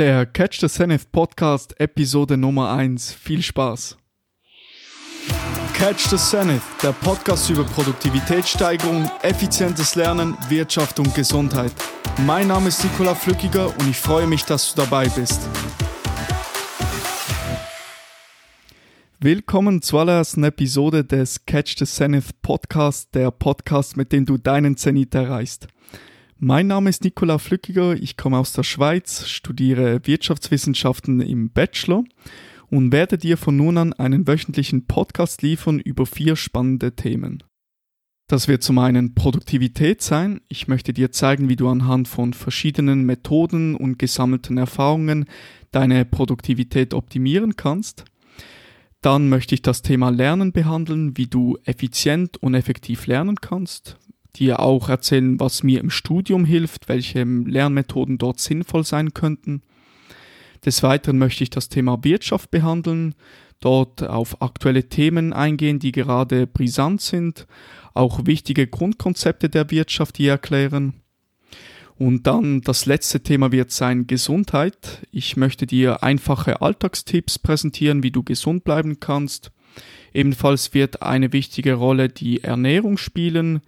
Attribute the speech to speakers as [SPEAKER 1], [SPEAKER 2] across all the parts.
[SPEAKER 1] Der Catch the Zenith Podcast Episode Nummer 1. Viel Spaß. Catch the Zenith, der Podcast über Produktivitätssteigerung, effizientes Lernen, Wirtschaft und Gesundheit. Mein Name ist Nikola Flückiger und ich freue mich, dass du dabei bist. Willkommen zur allerersten Episode des Catch the Zenith Podcast, der Podcast, mit dem du deinen Zenit erreichst. Mein Name ist Nikola Flückiger, ich komme aus der Schweiz, studiere Wirtschaftswissenschaften im Bachelor und werde dir von nun an einen wöchentlichen Podcast liefern über vier spannende Themen. Das wird zum einen Produktivität sein. Ich möchte dir zeigen, wie du anhand von verschiedenen Methoden und gesammelten Erfahrungen deine Produktivität optimieren kannst. Dann möchte ich das Thema Lernen behandeln, wie du effizient und effektiv lernen kannst, dir auch erzählen, was mir im Studium hilft, welche Lernmethoden dort sinnvoll sein könnten. Des Weiteren möchte ich das Thema Wirtschaft behandeln, dort auf aktuelle Themen eingehen, die gerade brisant sind, auch wichtige Grundkonzepte der Wirtschaft hier erklären. Und dann das letzte Thema wird sein Gesundheit. Ich möchte dir einfache Alltagstipps präsentieren, wie du gesund bleiben kannst. Ebenfalls wird eine wichtige Rolle die Ernährung spielen,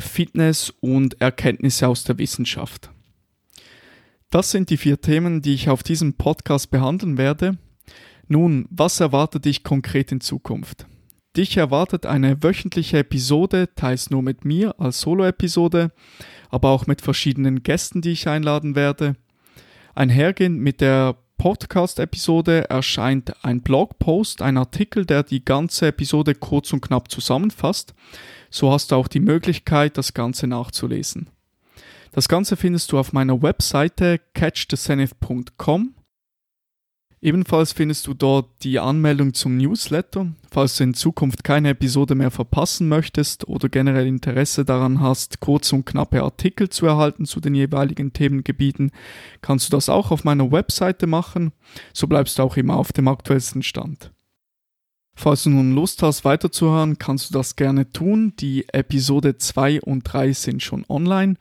[SPEAKER 1] Fitness und Erkenntnisse aus der Wissenschaft. Das sind die vier Themen, die ich auf diesem Podcast behandeln werde. Nun, was erwartet dich konkret in Zukunft? Dich erwartet eine wöchentliche Episode, teils nur mit mir als Solo-Episode, aber auch mit verschiedenen Gästen, die ich einladen werde. Einhergehend mit der Podcast-Episode erscheint ein Blogpost, ein Artikel, der die ganze Episode kurz und knapp zusammenfasst. So hast du auch die Möglichkeit, das Ganze nachzulesen. Das Ganze findest du auf meiner Webseite catchthezenith.com. Ebenfalls findest du dort die Anmeldung zum Newsletter. Falls du in Zukunft keine Episode mehr verpassen möchtest oder generell Interesse daran hast, kurze und knappe Artikel zu erhalten zu den jeweiligen Themengebieten, kannst du das auch auf meiner Webseite machen. So bleibst du auch immer auf dem aktuellsten Stand. Falls du nun Lust hast weiterzuhören, kannst du das gerne tun. Die Episode 2 und 3 sind schon online.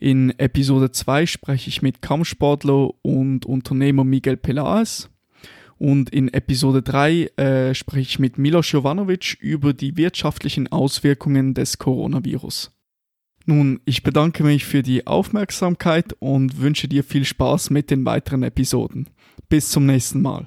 [SPEAKER 1] In Episode 2 spreche ich mit Kampfsportler und Unternehmer Miguel Pelaez. Und in Episode 3 äh, spreche ich mit Milos Jovanovic über die wirtschaftlichen Auswirkungen des Coronavirus. Nun, ich bedanke mich für die Aufmerksamkeit und wünsche dir viel Spaß mit den weiteren Episoden. Bis zum nächsten Mal.